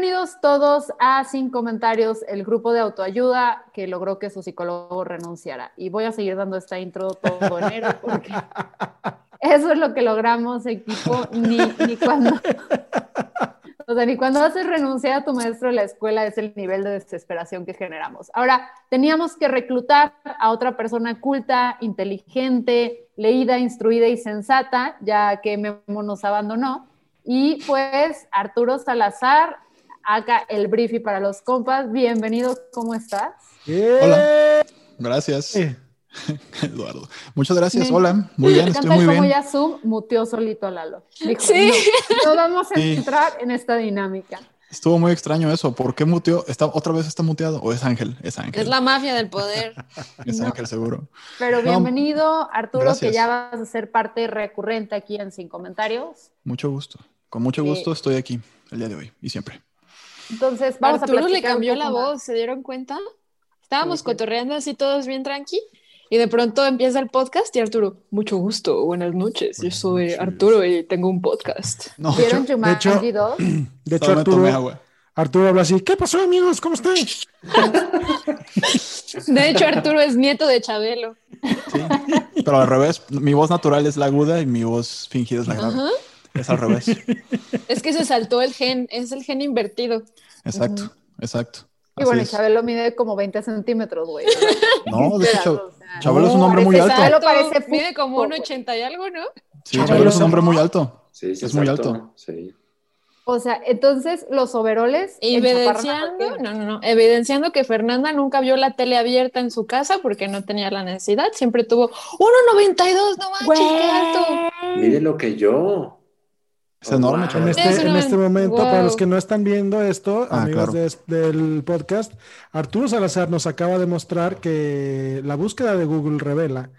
Bienvenidos todos a Sin Comentarios, el grupo de autoayuda que logró que su psicólogo renunciara. Y voy a seguir dando esta intro todo enero porque eso es lo que logramos, equipo, ni, ni cuando... O sea, ni cuando haces renunciar a tu maestro de la escuela es el nivel de desesperación que generamos. Ahora, teníamos que reclutar a otra persona culta, inteligente, leída, instruida y sensata, ya que Memo nos abandonó. Y pues Arturo Salazar, acá el briefy para los compas. Bienvenido, ¿cómo estás? Hola, gracias. Eduardo, muchas gracias. Hola, muy bien, estoy muy como bien. ya Zoom muteó solito a Lalo. Dijo, Sí. no, no vamos a Sí. entrar en esta dinámica. Estuvo muy extraño eso. ¿Por qué muteó? ¿Está, ¿Otra vez está muteado? ¿O es Ángel? Es Ángel. Es la mafia del poder. Es No. Ángel, seguro. Pero No, bienvenido, Arturo, gracias. que ya vas a ser parte recurrente aquí en Sin Comentarios. Mucho gusto. Con mucho Sí. gusto estoy aquí el día de hoy y siempre. Entonces, vamos Arturo a le cambió la más. voz, ¿se dieron cuenta? Estábamos Sí, sí. cotorreando así todos bien tranqui y de pronto empieza el podcast y Arturo, mucho gusto, buenas noches, yo soy noches. Arturo y tengo un podcast. No, ¿Vieron de hecho- 2? De hecho, me tomé Arturo. Arturo habla así. ¿Qué pasó, amigos? ¿Cómo están? De hecho, Arturo es nieto de Chabelo. Sí. Pero al revés, mi voz natural es la aguda y mi voz fingida es la grave. Es al revés. Es que se saltó el gen, es el gen invertido. Exacto, exacto. Y bueno. Chabelo mide como 20 centímetros, güey. No, de hecho, Chabelo es un hombre muy alto. Chabelo parece Mide como un fútbol, 80 y algo, ¿no? Sí, Chabelo Chabelo es un hombre muy alto. Sí, sí, Es muy alto. Sí. O sea, entonces los overoles. Evidenciando, no, no, no, evidenciando que Fernanda nunca vio la tele abierta en su casa porque no tenía la necesidad, siempre tuvo 1.92, no manches, qué alto. Mire lo que yo. Es enorme, wow. Chabelo. En este, Es en este momento, Wow. para los que no están viendo esto, Ah, amigos claro. de es- del podcast, Arturo Salazar nos acaba de mostrar que la búsqueda de Google revela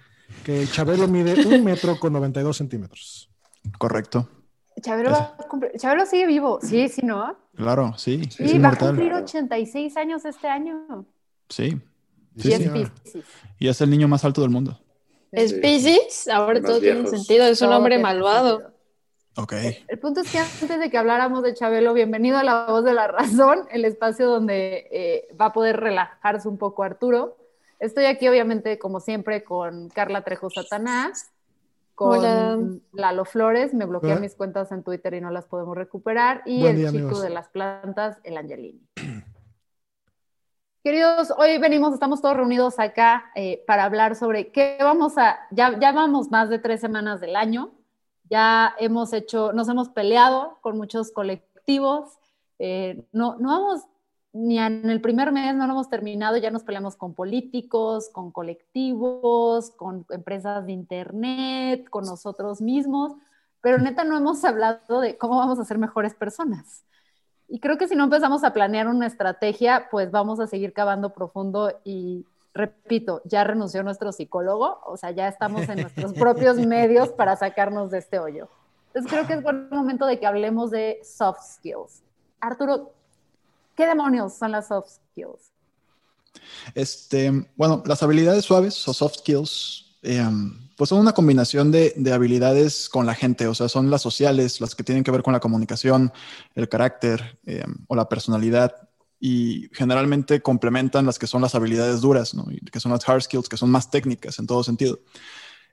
que Chabelo mide un metro con 92 centímetros. Correcto. Chabelo, va a cumplir- Chabelo sigue vivo. Sí, sí, ¿no? Claro, sí. Sí, es va a cumplir 86 años este año. Sí. Y Sí, es sí. Piscis. Y es el niño más alto del mundo. Es Sí. Piscis, ahora todo tiene sentido, es un hombre malvado. Sentido. Ok. El punto es que antes de que habláramos de Chabelo, bienvenido a La Voz de la Razón, el espacio donde eh, va a poder relajarse un poco Arturo. Estoy aquí, obviamente, como siempre, con Carla Trejo Satanás, con Hola. Lalo Flores, me bloquean mis cuentas en Twitter y no las podemos recuperar, y Buen el día, chico amigos. de las plantas, el Angelini. Queridos, hoy venimos, estamos todos reunidos acá eh, para hablar sobre qué vamos a, ya, ya vamos más de tres semanas del año, ya hemos hecho, nos hemos peleado con muchos colectivos, eh, no, no vamos, ni en el primer mes no lo hemos terminado, ya nos peleamos con políticos, con colectivos, con empresas de internet, con nosotros mismos, pero neta no hemos hablado de cómo vamos a ser mejores personas. Y creo que si no empezamos a planear una estrategia, pues vamos a seguir cavando profundo y repito, ya renunció nuestro psicólogo, o sea, ya estamos en nuestros propios medios para sacarnos de este hoyo. Entonces creo que es buen momento de que hablemos de soft skills. Arturo, ¿qué demonios son las soft skills? Este, bueno, las habilidades suaves o soft skills, eh, pues son una combinación de, de habilidades con la gente, o sea, son las sociales, las que tienen que ver con la comunicación, el carácter eh, o la personalidad, y generalmente complementan las que son las habilidades duras, ¿no? Que son las hard skills, que son más técnicas en todo sentido.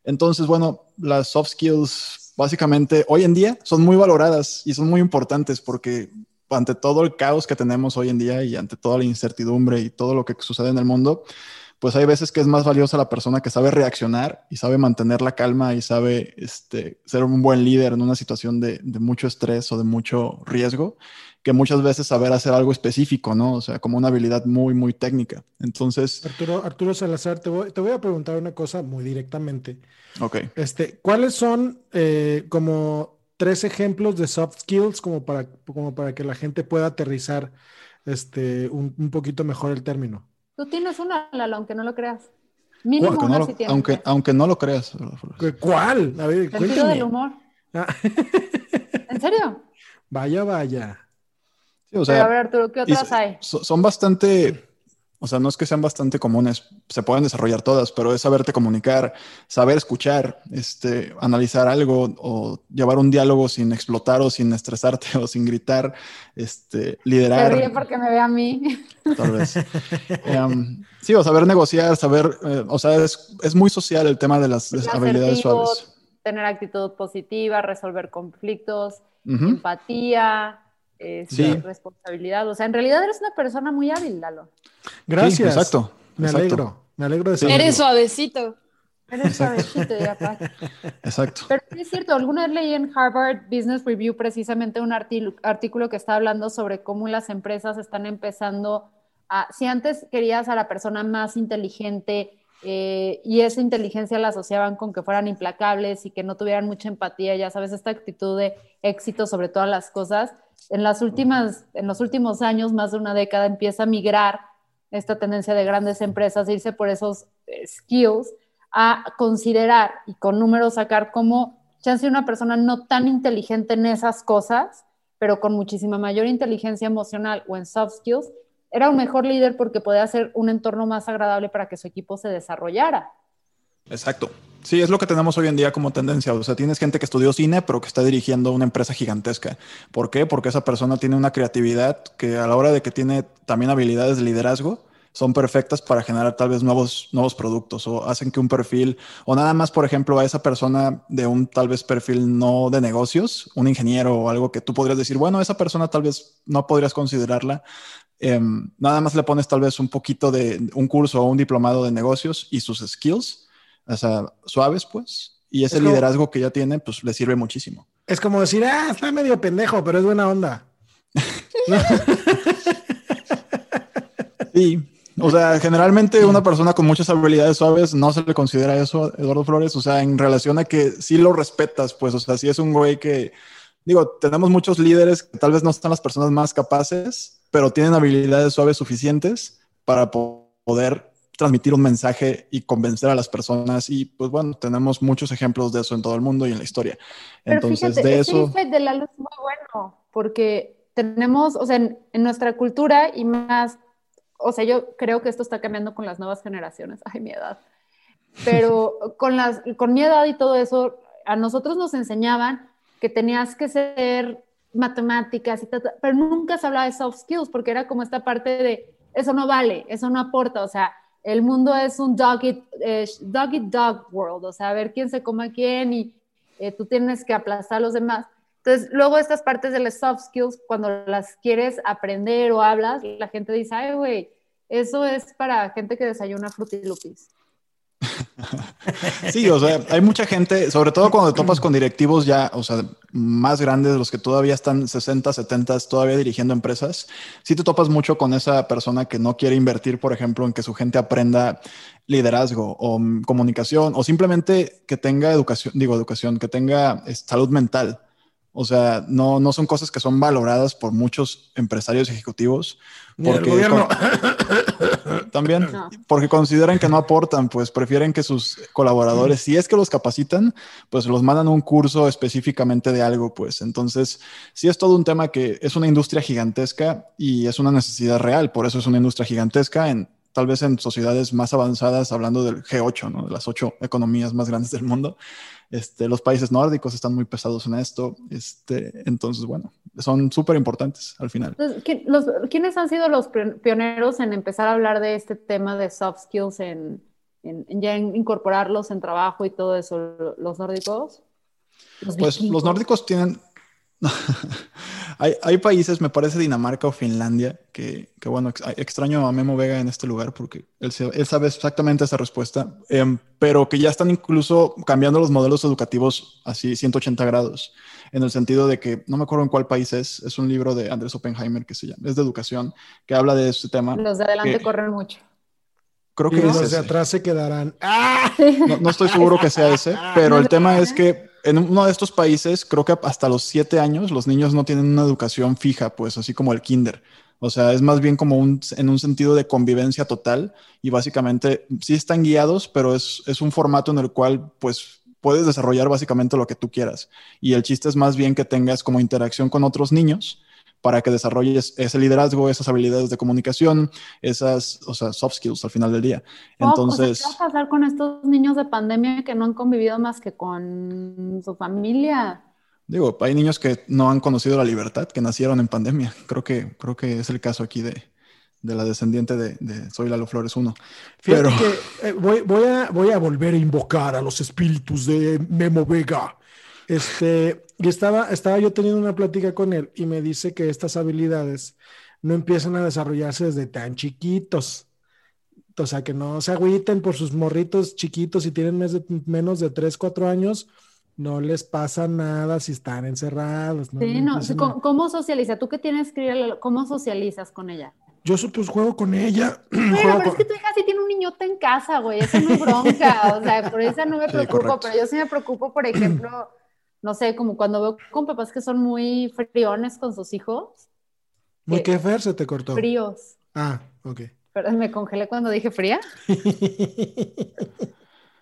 Entonces, bueno, las soft skills básicamente hoy en día son muy valoradas y son muy importantes porque ante todo el caos que tenemos hoy en día y ante toda la incertidumbre y todo lo que sucede en el mundo, pues hay veces que es más valiosa la persona que sabe reaccionar y sabe mantener la calma y sabe este, ser un buen líder en una situación de, de, mucho estrés o de mucho riesgo, que muchas veces saber hacer algo específico, ¿no? O sea, como una habilidad muy, muy técnica. Entonces... Arturo, Arturo Salazar, te voy, te voy a preguntar una cosa muy directamente. Ok. Este, ¿Cuáles son eh, como tres ejemplos de soft skills como para, como para que la gente pueda aterrizar este, un, un poquito mejor el término? Tú tienes una, Lalo, aunque no lo creas. Mínimo aunque, una no lo, aunque, aunque no lo creas. ¿Cuál? A ver, Sentido cuéntame. del humor. Ah, ¿En serio? vaya, vaya. Sí, o Pero a sea, ver, Arturo, ¿qué otras hay? so- son bastante, o sea, no es que sean bastante comunes, se pueden desarrollar todas, pero es saberte comunicar, saber escuchar, este, analizar algo o llevar un diálogo sin explotar o sin estresarte o sin gritar, este, Se ríe liderar, porque me ve a mí. tal vez. Em, sí, o saber negociar, saber, eh, o sea, es, es muy social el tema de las habilidades suaves. Tener actitud positiva, resolver conflictos, Ujú. empatía, este, Sí. responsabilidad. O sea, en realidad eres una persona muy hábil, Lalo. Gracias. Sí, exacto. Me exacto, alegro. Me alegro de saberlo. Eres suavecito. Eres suavecito, ya. Exacto. Pero sí es cierto, alguna vez leí en Harvard Business Review precisamente un arti- artículo que está hablando sobre cómo las empresas están empezando a, si antes querías a la persona más inteligente eh, y esa inteligencia la asociaban con que fueran implacables y que no tuvieran mucha empatía, ya sabes, esta actitud de éxito sobre todas las cosas, en, las últimas, en los últimos años, más de una década, empieza a migrar esta tendencia de grandes empresas a irse por esos eh, skills a considerar y con números sacar cómo chance una persona no tan inteligente en esas cosas, pero con muchísima mayor inteligencia emocional o en soft skills, era un mejor líder porque podía hacer un entorno más agradable para que su equipo se desarrollara. Exacto. Sí, es lo que tenemos hoy en día como tendencia. O sea, tienes gente que estudió cine, pero que está dirigiendo una empresa gigantesca. ¿Por qué? Porque esa persona tiene una creatividad que a la hora de que tiene también habilidades de liderazgo, son perfectas para generar tal vez nuevos, nuevos productos o hacen que un perfil, o nada más, por ejemplo, a esa persona de un tal vez perfil no de negocios, un ingeniero o algo que tú podrías decir, bueno, esa persona tal vez no podrías considerarla. Eh, nada más le pones tal vez un poquito de un curso o un diplomado de negocios y sus skills, o sea, suaves, pues, y ese Es como- liderazgo que ya tiene, pues le sirve muchísimo. Es como decir, ah, está medio pendejo, pero es buena onda. Sí, o sea, generalmente una persona con muchas habilidades suaves no se le considera eso, Eduardo Flores, o sea, en relación a que sí lo respetas, pues, o sea, sí es un güey que, digo, tenemos muchos líderes que tal vez no están las personas más capaces, pero tienen habilidades suaves suficientes para po- poder transmitir un mensaje y convencer a las personas. Y pues bueno, tenemos muchos ejemplos de eso en todo el mundo y en la historia. Pero Entonces, fíjate, de eso... insight de Lalo es muy bueno, porque tenemos, o sea, en, en nuestra cultura y más, o sea, yo creo que esto está cambiando con las nuevas generaciones, ay, mi edad, pero con, las, con mi edad y todo eso, a nosotros nos enseñaban que tenías que ser matemáticas y tal, pero nunca se hablaba de soft skills, porque era como esta parte de, eso no vale, eso no aporta, o sea, el mundo es un dog eat, eh, dog world, o sea, a ver quién se come a quién y eh, tú tienes que aplastar a los demás. Entonces, luego estas partes de las soft skills, cuando las quieres aprender o hablas, la gente dice, ay, güey, eso es para gente que desayuna frutilupis. Sí, o sea, hay mucha gente, sobre todo cuando te topas con directivos ya, o sea, más grandes, los que todavía están 60, 70, todavía dirigiendo empresas, sí te topas mucho con esa persona que no quiere invertir, por ejemplo, en que su gente aprenda liderazgo o comunicación o simplemente que tenga educación, digo educación, que tenga eh, salud mental. O sea, no, no son cosas que son valoradas por muchos empresarios ejecutivos. Ni el Porque gobierno. también, No. porque consideran que no aportan, pues prefieren que sus colaboradores, si es que los capacitan, pues los mandan un curso específicamente de algo, pues entonces sí es todo un tema que es una industria gigantesca y es una necesidad real, por eso es una industria gigantesca en tal vez en sociedades más avanzadas, hablando del G8, ¿no? de las ocho economías más grandes del mundo. Este, los países nórdicos están muy pesados en esto, este, entonces bueno, son súper importantes al final. Entonces, ¿quién- los- ¿quiénes han sido los pioneros en empezar a hablar de este tema de soft skills, en, en- en ya en incorporarlos en trabajo y todo eso? ¿Los nórdicos? Los Pues los nórdicos tienen, hay, hay, países, me parece Dinamarca o Finlandia, que, que, bueno, extraño a Memo Vega en este lugar porque él, él sabe exactamente esa respuesta, eh, pero que ya están incluso cambiando los modelos educativos así 180 grados, en el sentido de que, no me acuerdo en cuál país es, es un libro de Andrés Oppenheimer que se llama, es de educación, que habla de este tema. Los de adelante corren mucho. Creo que y los de atrás se quedarán. No, no, estoy seguro que sea ese, pero el tema es que en uno de estos países, creo que hasta los siete años, los niños no tienen una educación fija, pues así como el kinder. O sea, es más bien como un, en un sentido de convivencia total y básicamente sí están guiados, pero es, es un formato en el cual pues puedes desarrollar básicamente lo que tú quieras. Y el chiste es más bien que tengas como interacción con otros niños para que desarrolles ese liderazgo, esas habilidades de comunicación, esas, o sea, soft skills al final del día. Entonces, ¿qué va a pasar con estos niños de pandemia que no han convivido más que con su familia? Digo, hay niños que no han conocido la libertad, que nacieron en pandemia. Creo que, creo que es el caso aquí de, de la descendiente de, de, Soy Lalo Flores 1. Pero... Que, eh, voy, voy, a, voy a volver a invocar a los espíritus de Memo Vega. Este, y estaba, estaba yo teniendo una plática con él y me dice que estas habilidades no empiezan a desarrollarse desde tan chiquitos. O sea, que no se agüiten por sus morritos chiquitos si tienen menos de 3, 4 años, no les pasa nada si están encerrados. sí, no, ¿cómo, socializa? ¿Tú qué tienes que ¿Cómo socializas con ella? Yo pues juego con ella. pero es que tu hija sí tiene un niñote en casa, güey, eso no es bronca, o sea, por eso no me preocupo, pero yo sí me preocupo, por ejemplo, no sé, como cuando veo con papás que son muy friones con sus hijos. ¿Muy qué, Fer? Se te cortó. Fríos. Ah, ok. Pero me congelé cuando dije fría. sí,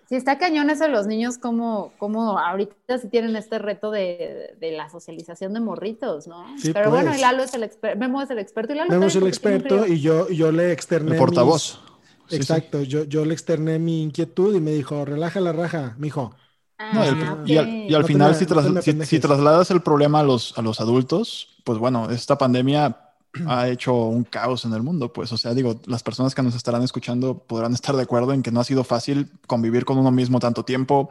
está cañón eso de los niños, como, como ahorita sí tienen este reto de, de la socialización de morritos, ¿no? Sí, Pero bueno, y pues. Lalo es el experto, Memo es el experto y Lalo Memo es el experto y yo, yo le externé. El portavoz. Exacto, Yo, yo le externé mi inquietud y me dijo, relaja la raja, mijo Ah, y, al, final, si, trasladas el problema a los, a los adultos, pues bueno, esta pandemia ha hecho un caos en el mundo, pues, o sea, digo, las personas que nos estarán escuchando podrán estar de acuerdo en que no ha sido fácil convivir con uno mismo tanto tiempo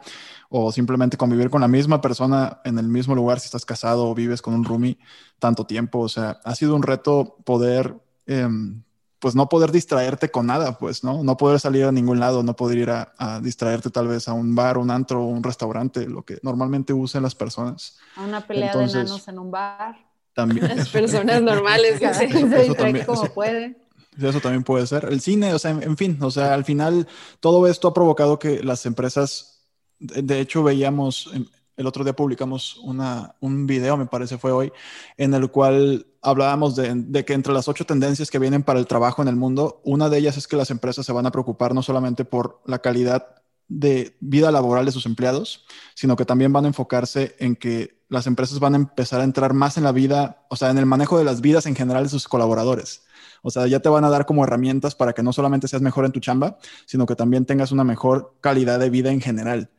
o simplemente convivir con la misma persona en el mismo lugar si estás casado o vives con un roomie tanto tiempo, o sea, ha sido un reto poder em, pues no poder distraerte con nada, pues, ¿no? No poder salir a ningún lado, no poder ir a, distraerte tal vez a un bar, un antro, un restaurante, lo que normalmente usan las personas. A una pelea de enanos en un bar. También. Las personas normales que se, distraen como puede. Eso también puede ser. El cine, o sea, en, fin, o sea, al final todo esto ha provocado que las empresas, de hecho veíamos, el otro día publicamos una, un video, me parece fue hoy, en el cual hablábamos de, que entre las ocho tendencias que vienen para el trabajo en el mundo, una de ellas es que las empresas se van a preocupar no solamente por la calidad de vida laboral de sus empleados, sino que también van a enfocarse en que las empresas van a empezar a entrar más en la vida, o sea, en el manejo de las vidas en general de sus colaboradores. O sea, ya te van a dar como herramientas para que no solamente seas mejor en tu chamba, sino que también tengas una mejor calidad de vida en general.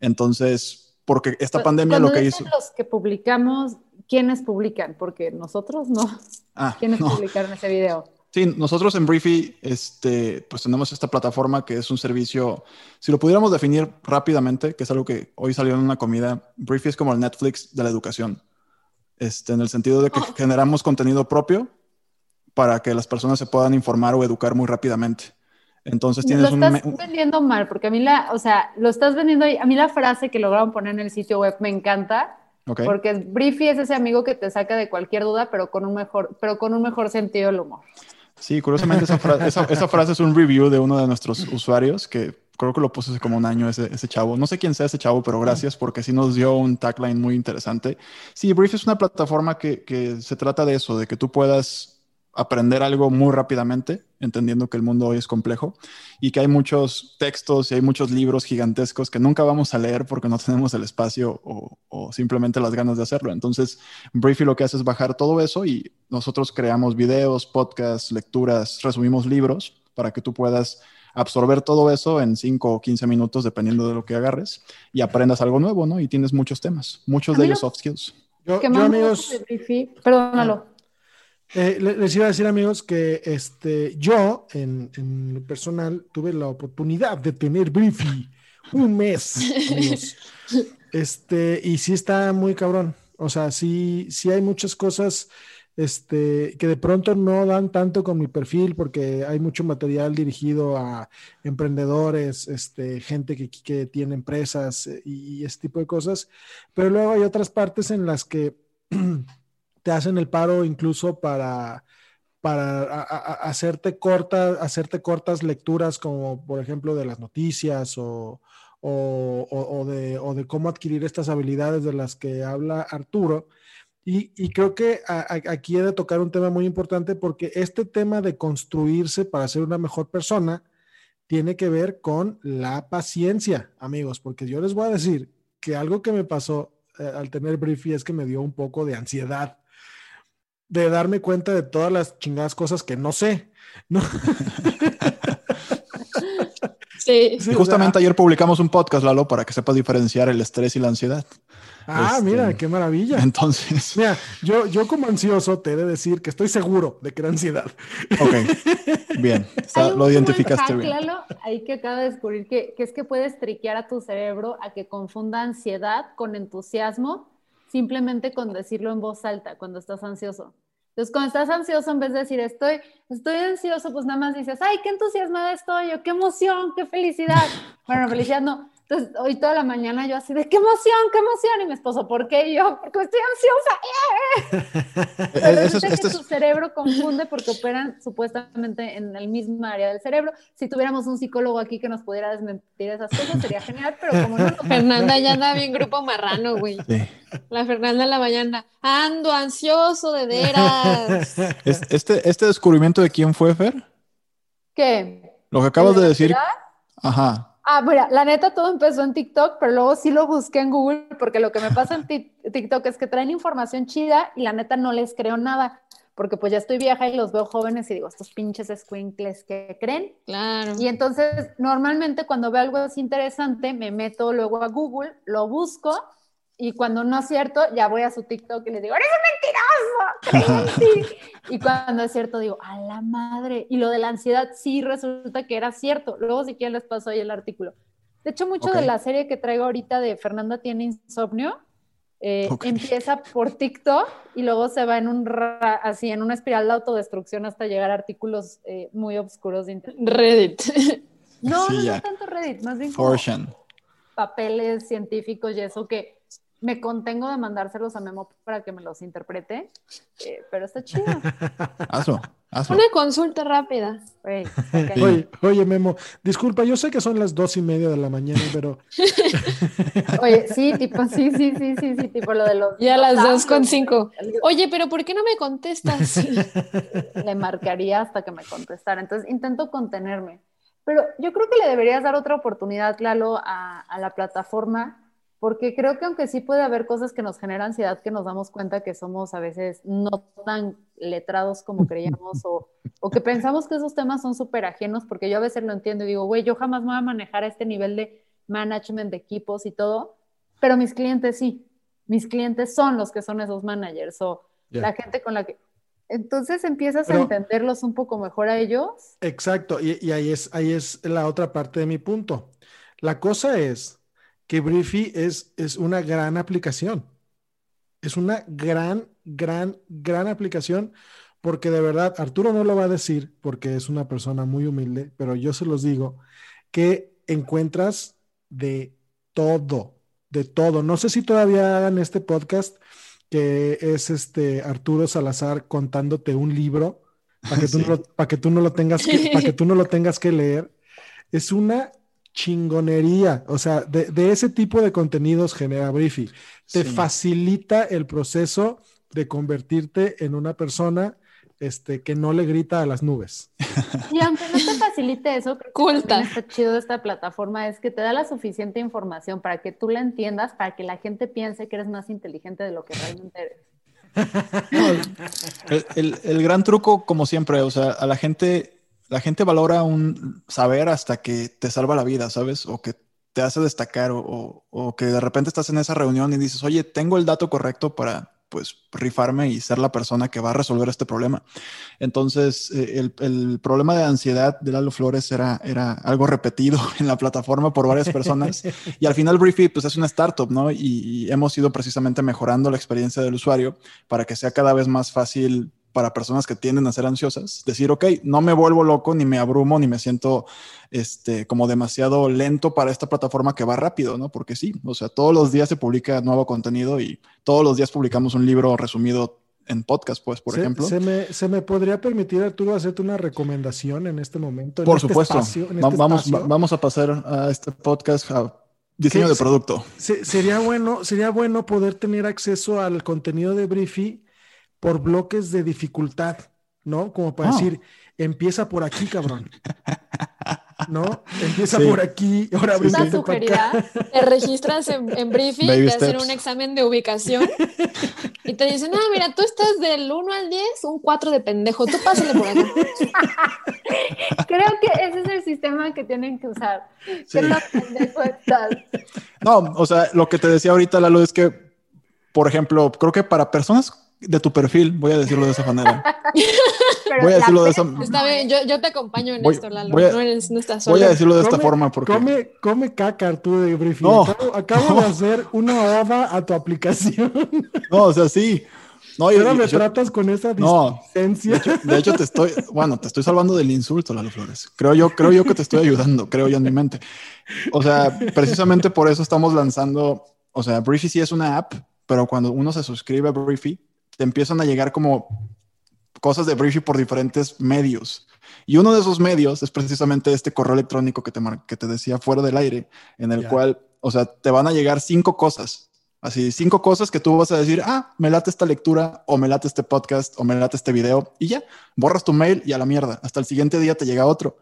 Entonces, porque esta pandemia lo que hizo... Los que publicamos ¿quiénes publican? Porque nosotros no. Ah, ¿Quiénes publicaron ese video? Sí, nosotros en Briefy, este, pues tenemos esta plataforma que es un servicio, si lo pudiéramos definir rápidamente, que es algo que hoy salió en una comida, Briefy es como el Netflix de la educación, este, en el sentido de que oh. generamos contenido propio para que las personas se puedan informar o educar muy rápidamente. Entonces tienes lo estás vendiendo mal, porque a mí la, o sea, lo estás vendiendo, a mí la frase que lograron poner en el sitio web me encanta, porque Briefy es ese amigo que te saca de cualquier duda, pero con un mejor, pero con un mejor sentido del humor. Sí, curiosamente esa, frase es un review de uno de nuestros usuarios que creo que lo puso hace como un año ese, ese, chavo. No sé quién sea ese chavo, pero gracias porque sí nos dio un tagline muy interesante. Sí, Brief es una plataforma que, que se trata de eso, de que tú puedas aprender algo muy rápidamente, entendiendo que el mundo hoy es complejo y que hay muchos textos y hay muchos libros gigantescos que nunca vamos a leer porque no tenemos el espacio o, simplemente las ganas de hacerlo. Entonces, Briefy lo que hace es bajar todo eso y nosotros creamos videos, podcasts, lecturas, resumimos libros para que tú puedas absorber todo eso en 5 o 15 minutos, dependiendo de lo que agarres, y aprendas algo nuevo, ¿no? Y tienes muchos temas, muchos de ellos soft skills. Yo, yo amigos... Perdónalo. Eh, les iba a decir, amigos, que este, yo, en, en personal, tuve la oportunidad de tener Briefy un mes, Este, y sí está muy cabrón. O sea, sí, sí hay muchas cosas este, que de pronto no dan tanto con mi perfil porque hay mucho material dirigido a emprendedores, este, gente que, que tiene empresas eh, y, y este tipo de cosas. Pero luego hay otras partes en las que te hacen el paro incluso para para hacerte, hacerte cortas lecturas como por ejemplo de las noticias o, o- o- de, o de cómo adquirir estas habilidades de las que habla Arturo. Y, y creo que aquí he de tocar un tema muy importante porque este tema de construirse para ser una mejor persona tiene que ver con la paciencia, amigos, porque yo les voy a decir que algo que me pasó eh, al tener Briefy es que me dio un poco de ansiedad de darme cuenta de todas las chingadas cosas que no sé. ¿no? Sí. Sí, o justamente sea, ayer publicamos un podcast, Lalo, para que sepas diferenciar el estrés y la ansiedad. ah, este- mira, qué maravilla. Entonces, Mira, yo, yo como ansioso te he de decir que estoy seguro de que era ansiedad. ok, bien, está- lo identificaste hack, bien. Lalo, ahí que acabo de descubrir que, que es que puedes triquear a tu cerebro a que confunda ansiedad con entusiasmo simplemente con decirlo en voz alta cuando estás ansioso. Entonces, cuando estás ansioso, en vez de decir estoy, estoy ansioso, pues nada más dices, ay, qué entusiasmada estoy, o qué emoción, qué felicidad. Bueno, felicidad no. Entonces, hoy toda la mañana yo así de qué emoción, qué emoción. Y mi esposo, ¿por qué? Y yo, porque estoy ansiosa. Eh, Pero ese es- resulta que es- tu cerebro confunde porque operan supuestamente en el mismo área del cerebro. Si tuviéramos un psicólogo aquí que nos pudiera desmentir esas cosas, sería genial, pero como no, no Fernanda ya anda bien grupo marrano, güey. sí. La Fernanda en la mañana. Ando ansioso de veras. Es- Este, este descubrimiento de quién fue, Fer, ¿Qué? lo que acabas de ¿La decir, ajá, Ah, mira, la neta todo empezó en TikTok, pero luego sí lo busqué en Google porque lo que me pasa en Tik- TikTok es que traen información chida y la neta no les creo nada, porque pues ya estoy vieja y los veo jóvenes y digo, estos pinches squinkles que creen. Claro. Y entonces, normalmente cuando veo algo así interesante, me meto luego a Google, lo busco y cuando no es cierto, ya voy a su TikTok y le digo, ¡eres un ti!". Y cuando es cierto, digo, ¡a la madre! Y lo de la ansiedad sí resulta que era cierto. Luego, si quieren, les paso ahí el artículo. De hecho, mucho Ok. de la serie que traigo ahorita de Fernanda tiene insomnio. eh, Ok. Empieza por TikTok y luego se va en un ra- así en una espiral de autodestrucción hasta llegar a artículos eh, muy oscuros de internet. Reddit. No, Sí, no, no tanto Reddit, más bien como Fortune. papeles científicos y eso que me contengo de mandárselos a Memo para que me los interprete, eh, pero está chido. Hazlo, hazlo. Una consulta rápida. Oye, oye, Memo, disculpa, yo sé que son las dos y media de la mañana, pero Oye, sí, tipo, sí, sí, sí, sí, sí, tipo lo de los... Ya las dos con cinco. Oye, pero ¿por qué no me contestas? Le marcaría hasta que me contestara. Entonces intento contenerme. Pero yo creo que le deberías dar otra oportunidad, Lalo, a, a la plataforma, porque creo que aunque sí puede haber cosas que nos generan ansiedad, que nos damos cuenta que somos a veces no tan letrados como creíamos o, o que pensamos que esos temas son súper ajenos, porque yo a veces lo entiendo y digo, güey, yo jamás me voy a manejar a este nivel de management de equipos y todo, pero mis clientes sí, mis clientes son los que son esos managers o la gente con la que... Entonces empiezas Pero- a entenderlos un poco mejor a ellos. exacto, y, y ahí es, ahí es la otra parte de mi punto. La cosa es que Briefy es, es una gran aplicación. Es una gran, gran, gran aplicación porque de verdad, Arturo no lo va a decir porque es una persona muy humilde, pero yo se los digo, que encuentras de todo, de todo. No sé si todavía hagan este podcast que es este Arturo Salazar contándote un libro para que tú, Sí. no, lo- para que tú no lo tengas que, para que tú no lo tengas que leer. Es una chingonería. O sea, de, de ese tipo de contenidos genera Briefy. Te Sí. facilita el proceso de convertirte en una persona este, que no le grita a las nubes. Y aunque no te facilite eso, creo que Culta. también está chido de esta plataforma es que te da la suficiente información para que tú la entiendas, para que la gente piense que eres más inteligente de lo que realmente eres. No, el, el- el gran truco, como siempre, o sea, a la gente, la gente valora un saber hasta que te salva la vida, ¿sabes? O que te hace destacar, o, que de repente estás en esa reunión y dices, oye, tengo el dato correcto para, pues rifarme y ser la persona que va a resolver este problema. Entonces, el, el, problema de ansiedad de Lalo Flores era, era algo repetido en la plataforma por varias personas y al final Briefy pues es una startup, ¿no? Y, y hemos ido precisamente mejorando la experiencia del usuario para que sea cada vez más fácil para personas que tienden a ser ansiosas, decir, ok, no me vuelvo loco, ni me abrumo, ni me siento este, como demasiado lento para esta plataforma que va rápido, ¿no? Porque sí, o sea, todos los días se publica nuevo contenido y todos los días publicamos un libro resumido en podcast, pues, por ejemplo. Se me, ¿Se me podría permitir, Arturo, hacerte una recomendación en este momento? por este supuesto. Espacio, este vamos, vamos a pasar a este podcast a diseño de producto. sería, bueno, sería bueno poder tener acceso al contenido de Briefy por bloques de dificultad, ¿no? Como para ah. decir, empieza por aquí, cabrón. ¿No? Empieza por aquí, ahora Una sugeridad, te registras en, en briefing, te hacen un examen de ubicación y te dicen, ah, mira, tú estás del 1 al 10, un 4 de pendejo, tú pásale por acá. Creo que ese es el sistema que tienen que usar. ¿Qué pendejo estás? No, o sea, lo que te decía ahorita, Lalo, es que, por ejemplo, creo que para personas de tu perfil, voy a decirlo de esa manera. voy a decirlo de esa Está bien, yo, yo te acompaño en esto, Lalo. Voy a, no, eres, no estás Voy a decirlo de esta forma porque... Come, come caca, Arturo de Briefing. No, acabo, de hacer una oda a tu aplicación. No, o sea, sí. No, y, Ahora me tratas con esa distancia. No, de, hecho, te estoy, bueno, te estoy salvando del insulto, Lalo Flores. Creo yo, creo yo que te estoy ayudando, creo yo en mi mente. O sea, precisamente por eso estamos lanzando, o sea, Briefy sí es una app, pero cuando uno se suscribe a Briefy, te empiezan a llegar como cosas de Briefy por diferentes medios. Y uno de esos medios es precisamente este correo electrónico que te, que te decía fuera del aire, en el cual, o sea, te van a llegar cinco cosas. Así, cinco cosas que tú vas a decir, ah, me late esta lectura, o me late este podcast, o me late este video, y ya, borras tu mail y a la mierda. Hasta el siguiente día te llega otro.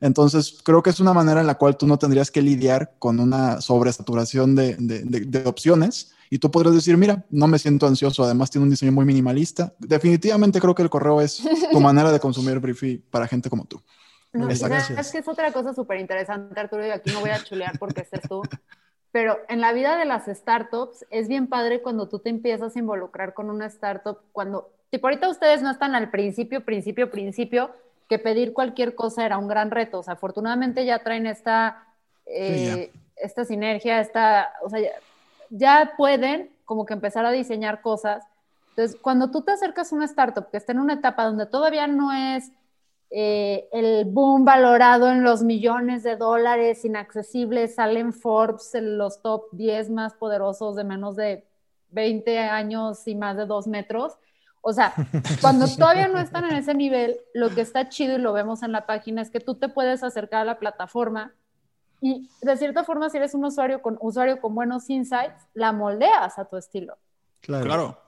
Entonces, creo que es una manera en la cual tú no tendrías que lidiar con una sobresaturación de, de, de opciones, y tú podrías decir, mira, no me siento ansioso, además tiene un diseño muy minimalista. Definitivamente creo que el correo es tu manera de consumir Briefy para gente como tú. es que es otra cosa súper interesante, Arturo, y aquí no voy a chulear porque estés tú. Pero en la vida de las startups es bien padre cuando tú te empiezas a involucrar con una startup, cuando, tipo, ahorita ustedes no están al principio, principio, principio, que pedir cualquier cosa era un gran reto. O sea, afortunadamente ya traen esta, eh, esta sinergia, esta, o sea, ya pueden como que empezar a diseñar cosas. Entonces, cuando tú te acercas a una startup que está en una etapa donde todavía no es eh, el boom valorado en los millones de dólares, inaccesibles, salen Forbes en los top 10 más poderosos de menos de 20 años y más de 2 metros. O sea, cuando todavía no están en ese nivel, lo que está chido y lo vemos en la página es que tú te puedes acercar a la plataforma y de cierta forma, si eres un usuario con, usuario con buenos insights, la moldeas a tu estilo. Claro.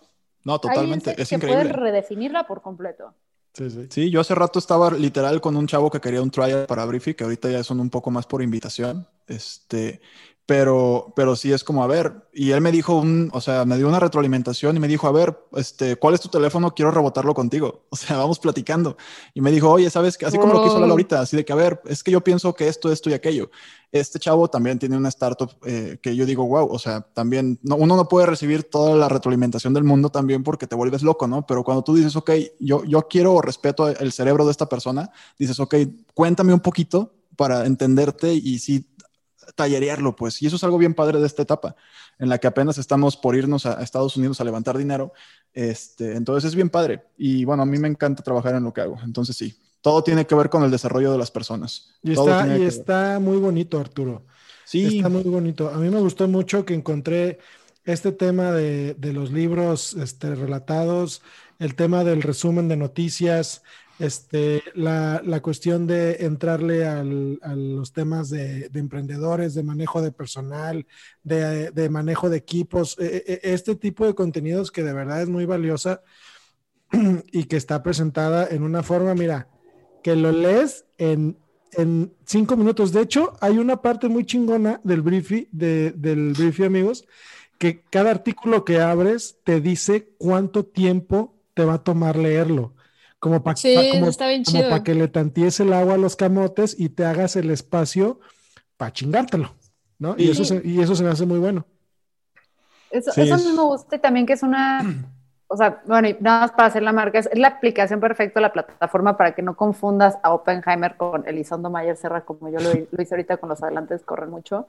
No, totalmente. es, que increíble. Puedes redefinirla por completo. Sí, sí. sí, yo hace rato estaba literal con un chavo que quería un trial para Briefy, que ahorita ya son un poco más por invitación. Este, pero, pero sí es como, a ver, y él me dijo un, o sea, me dio una retroalimentación y me dijo, a ver, este, ¿cuál es tu teléfono? Quiero rebotarlo contigo. O sea, vamos platicando. Y me dijo, oye, ¿sabes? Así como lo quiso hablar ahorita, así de que, a ver, es que yo pienso que esto, esto y aquello. Este chavo también tiene una startup eh, que yo digo, wow, o sea, también no, uno no puede recibir toda la retroalimentación del mundo también porque te vuelves loco, ¿no? Pero cuando tú dices, ok, yo, yo quiero o respeto el cerebro de esta persona, dices, ok, cuéntame un poquito para entenderte y si tallerearlo, pues. Y eso es algo bien padre de esta etapa, en la que apenas estamos por irnos a, Estados Unidos a levantar dinero. Este, entonces es bien padre. Y bueno, a mí me encanta trabajar en lo que hago. Entonces sí, todo tiene que ver con el desarrollo de las personas. Y, está, y está muy bonito, Arturo. Sí. Está muy bonito. A mí me gustó mucho que encontré este tema de, de los libros este, relatados, el tema del resumen de noticias, este, la, la, cuestión de entrarle a los temas de, de, emprendedores, de manejo de personal, de, de manejo de equipos, e, e, e, este tipo de contenidos que de verdad es muy valiosa y que está presentada en una forma, mira, que lo lees en, en cinco minutos. De hecho, hay una parte muy chingona del briefing, de, del amigos, que cada artículo que abres te dice cuánto tiempo te va a tomar leerlo como para que le tanties el agua a los camotes y te hagas el espacio para chingártelo, ¿no? Y, eso se, y eso se me hace muy bueno. Eso, eso me gusta también que es una, o sea, bueno, y nada más para hacer la marca, es, la aplicación perfecta, la plataforma para que no confundas a Oppenheimer con Elizondo Mayer Serra, como yo lo, hice ahorita con los adelantes, corren mucho.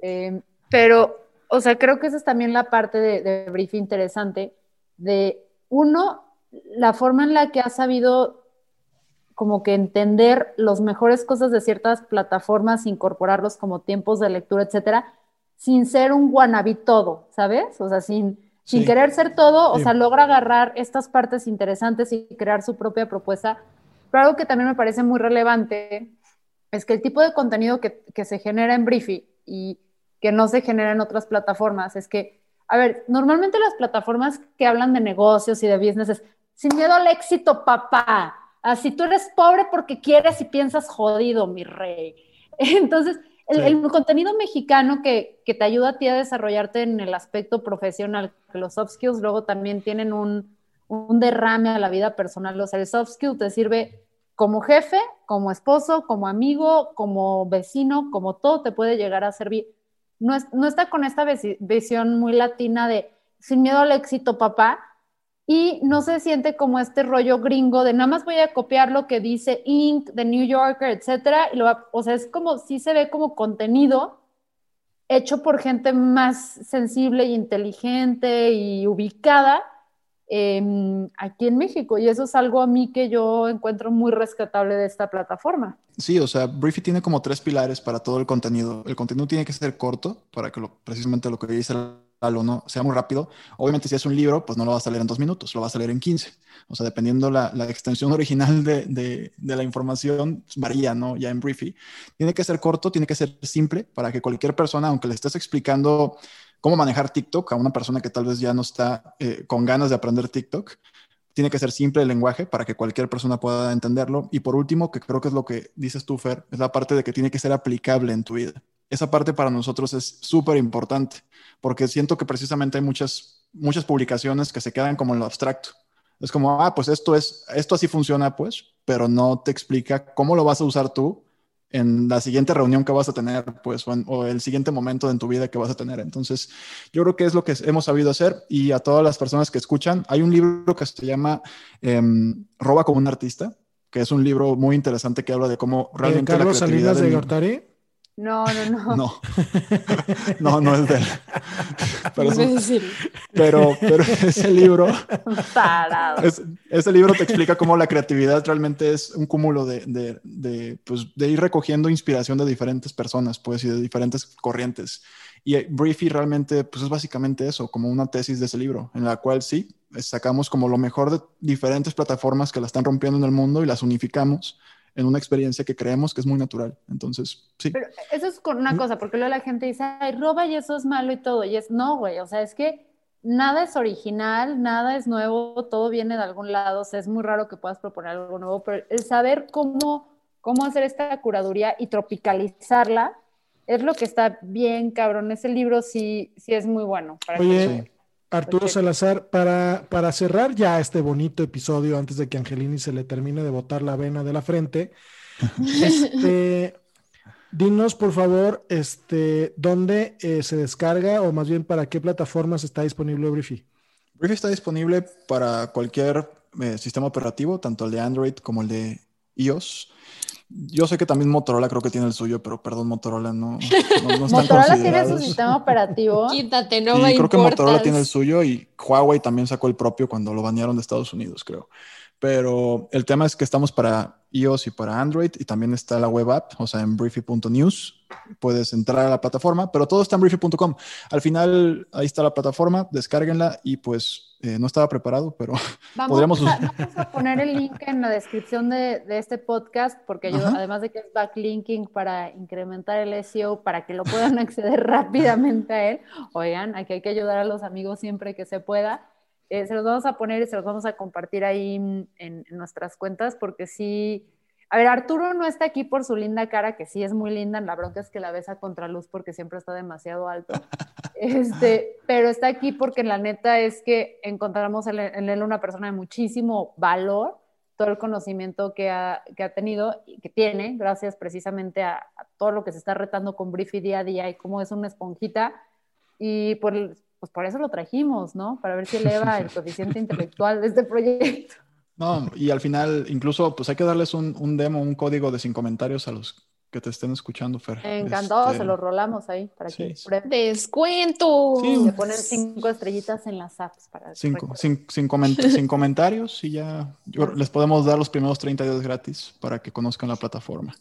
Eh, pero, o sea, creo que esa es también la parte de, de brief interesante, de uno, la forma en la que ha sabido como que entender las mejores cosas de ciertas plataformas, incorporarlos como tiempos de lectura, etcétera, sin ser un wannabe todo, ¿sabes? O sea, sin sin querer ser todo, o sea, logra agarrar estas partes interesantes y crear su propia propuesta. Pero algo que también me parece muy relevante es que el tipo de contenido que, que se genera en Briefy y que no se genera en otras plataformas es que, a ver, normalmente las plataformas que hablan de negocios y de business es sin miedo al éxito, papá. Así tú eres pobre porque quieres y piensas jodido, mi rey. Entonces, el, contenido mexicano que, que, te ayuda a ti a desarrollarte en el aspecto profesional, que los soft skills luego también tienen un, un derrame a la vida personal. O sea, el soft skill te sirve como jefe, como esposo, como amigo, como vecino, como todo te puede llegar a servir. No, es, no está con esta visión muy latina de sin miedo al éxito, papá, y no se siente como este rollo gringo de nada más voy a copiar lo que dice Inc., The New Yorker, etcétera, y lo o sea, es como, sí se ve como contenido hecho por gente más sensible y inteligente y ubicada em, aquí en México, y eso es algo a mí que yo encuentro muy rescatable de esta plataforma. Sí, o sea, Briefy tiene como tres pilares para todo el contenido. El contenido tiene que ser corto, para que lo, precisamente lo que dice o no sea muy rápido. Obviamente, si es un libro, pues no lo vas a leer en dos minutos, lo vas a leer en 15. O sea, dependiendo la, la extensión original de, la información, pues, varía, ¿no? Ya en Briefy. Tiene que ser corto, tiene que ser simple para que cualquier persona, aunque le estés explicando cómo manejar TikTok a una persona que tal vez ya no está eh, con ganas de aprender TikTok, tiene que ser simple el lenguaje para que cualquier persona pueda entenderlo. Y por último, que creo que es lo que dices tú, Fer, es la parte de que tiene que ser aplicable en tu vida esa parte para nosotros es súper importante, porque siento que precisamente hay muchas, muchas publicaciones que se quedan como en lo abstracto. Es como, ah, pues esto es, esto así funciona, pues, pero no te explica cómo lo vas a usar tú en la siguiente reunión que vas a tener, pues, o, el siguiente momento en tu vida que vas a tener. Entonces, yo creo que es lo que hemos sabido hacer y a todas las personas que escuchan, hay un libro que se llama em, Roba como un artista, que es un libro muy interesante que habla de cómo realmente... Carlos Salinas de Gortari? No, no, no. No, no, no es de él. Pero, pero, pero, ese libro, ese libro te explica cómo la creatividad realmente es un cúmulo de, de, de, pues, de ir recogiendo inspiración de diferentes personas, pues, y de diferentes corrientes. Y Briefy realmente, pues, es básicamente eso, como una tesis de ese libro, en la cual sí, sacamos como lo mejor de diferentes plataformas que la están rompiendo en el mundo y las unificamos en una experiencia que creemos que es muy natural. Entonces, sí. Pero eso es con una cosa, porque luego la gente dice, ay, roba y eso es malo y todo. Y es, no, güey, o sea, es que nada es original, nada es nuevo, todo viene de algún lado. O sea, es muy raro que puedas proponer algo nuevo, pero el saber cómo, cómo hacer esta curaduría y tropicalizarla es lo que está bien, cabrón. Ese libro sí, sí es muy bueno. Para Oye, Arturo Salazar, para, para cerrar ya este bonito episodio, antes de que Angelini se le termine de botar la vena de la frente, este, dinos por favor este, dónde eh, se descarga o más bien para qué plataformas está disponible Briefy. Briefy está disponible para cualquier eh, sistema operativo, tanto el de Android como el de iOS. Yo sé que también Motorola creo que tiene el suyo, pero perdón, Motorola no. no, Motorola tiene su sistema operativo. Quítate, no me creo que Motorola tiene el suyo y Huawei también sacó el propio cuando lo banearon de Estados Unidos, creo. Pero el tema es que estamos para iOS y para Android y también está la web app, o sea, en briefy.news. Puedes entrar a la plataforma, pero todo está en briefy.com. Al final, ahí está la plataforma, descárguenla y pues eh, no estaba preparado, pero podríamos... vamos a poner el link en la descripción de, de este podcast porque yo, además de que es backlinking para incrementar el SEO, para que lo puedan acceder rápidamente a él, oigan, aquí hay que ayudar a los amigos siempre que se pueda. Eh, se los vamos a poner y se los vamos a compartir ahí en, nuestras cuentas porque sí, a ver, Arturo no está aquí por su linda cara, que sí es muy linda, la bronca es que la ves a contraluz porque siempre está demasiado alto, este, pero está aquí porque la neta es que encontramos en, él una persona de muchísimo valor, todo el conocimiento que ha, que ha tenido y que tiene, gracias precisamente a, a, todo lo que se está retando con Briefy día a día y cómo es una esponjita. Y por, pues por eso lo trajimos, ¿no? Para ver si eleva el coeficiente intelectual de este proyecto. No, y al final incluso pues hay que darles un, un demo, un código de sin comentarios a los que te estén escuchando, Fer. Encantado, este, se los rolamos ahí para que ¡Descuento! Sí, ponen cinco estrellitas en las apps. Para cinco, sin, sin, sin, comentarios y ya les podemos dar los primeros 30 días gratis para que conozcan la plataforma.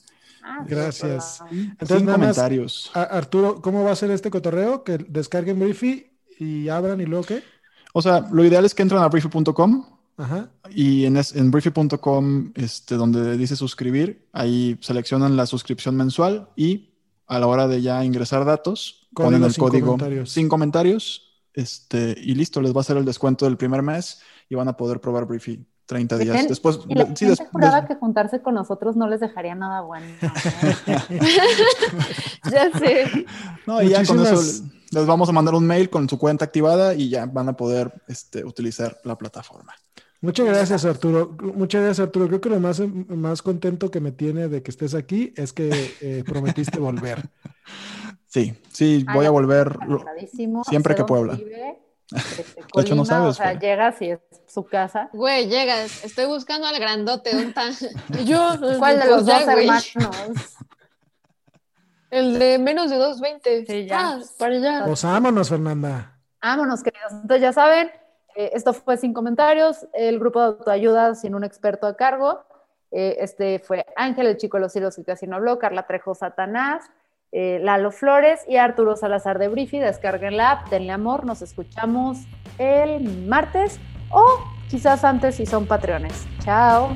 Ah, Gracias. Entonces, sin comentarios. Arturo, ¿cómo va a ser este cotorreo? Que descarguen Briefy y abran y luego qué? O sea, lo ideal es que entren a briefy.com y en, en briefy.com, este, donde dice suscribir, ahí seleccionan la suscripción mensual y a la hora de ya ingresar datos, ponen el código sin comentarios este, y listo, les va a hacer el descuento del primer mes y van a poder probar Briefy 30 días. Después, y la sí, juraba que juntarse con nosotros no les dejaría nada bueno. ya sé. No, y ya con eso les vamos a mandar un mail con su cuenta activada y ya van a poder este, utilizar la plataforma. Muchas gracias, Arturo. Muchas gracias, Arturo. Creo que lo más, más contento que me tiene de que estés aquí es que eh, prometiste volver. Sí, sí, voy a volver siempre que pueda. De hecho, no sabes. O sea, llegas y es su casa. Güey, llegas. Estoy buscando al grandote. ¿Dónde está? yo. ¿Cuál de los dos hermanos? El de menos de 220. Sí, ya. Ah, para allá. Pues vámonos, Fernanda. Vámonos, queridos. Entonces, ya saben, eh, esto fue sin comentarios, el grupo de autoayuda sin un experto a cargo. Eh, este fue Ángel, el chico de los hilos que casi no habló, Carla Trejo Satanás, eh, Lalo Flores y Arturo Salazar de Brifi. Descarguen la app, denle amor, nos escuchamos el martes o quizás antes si son patreones. Chao.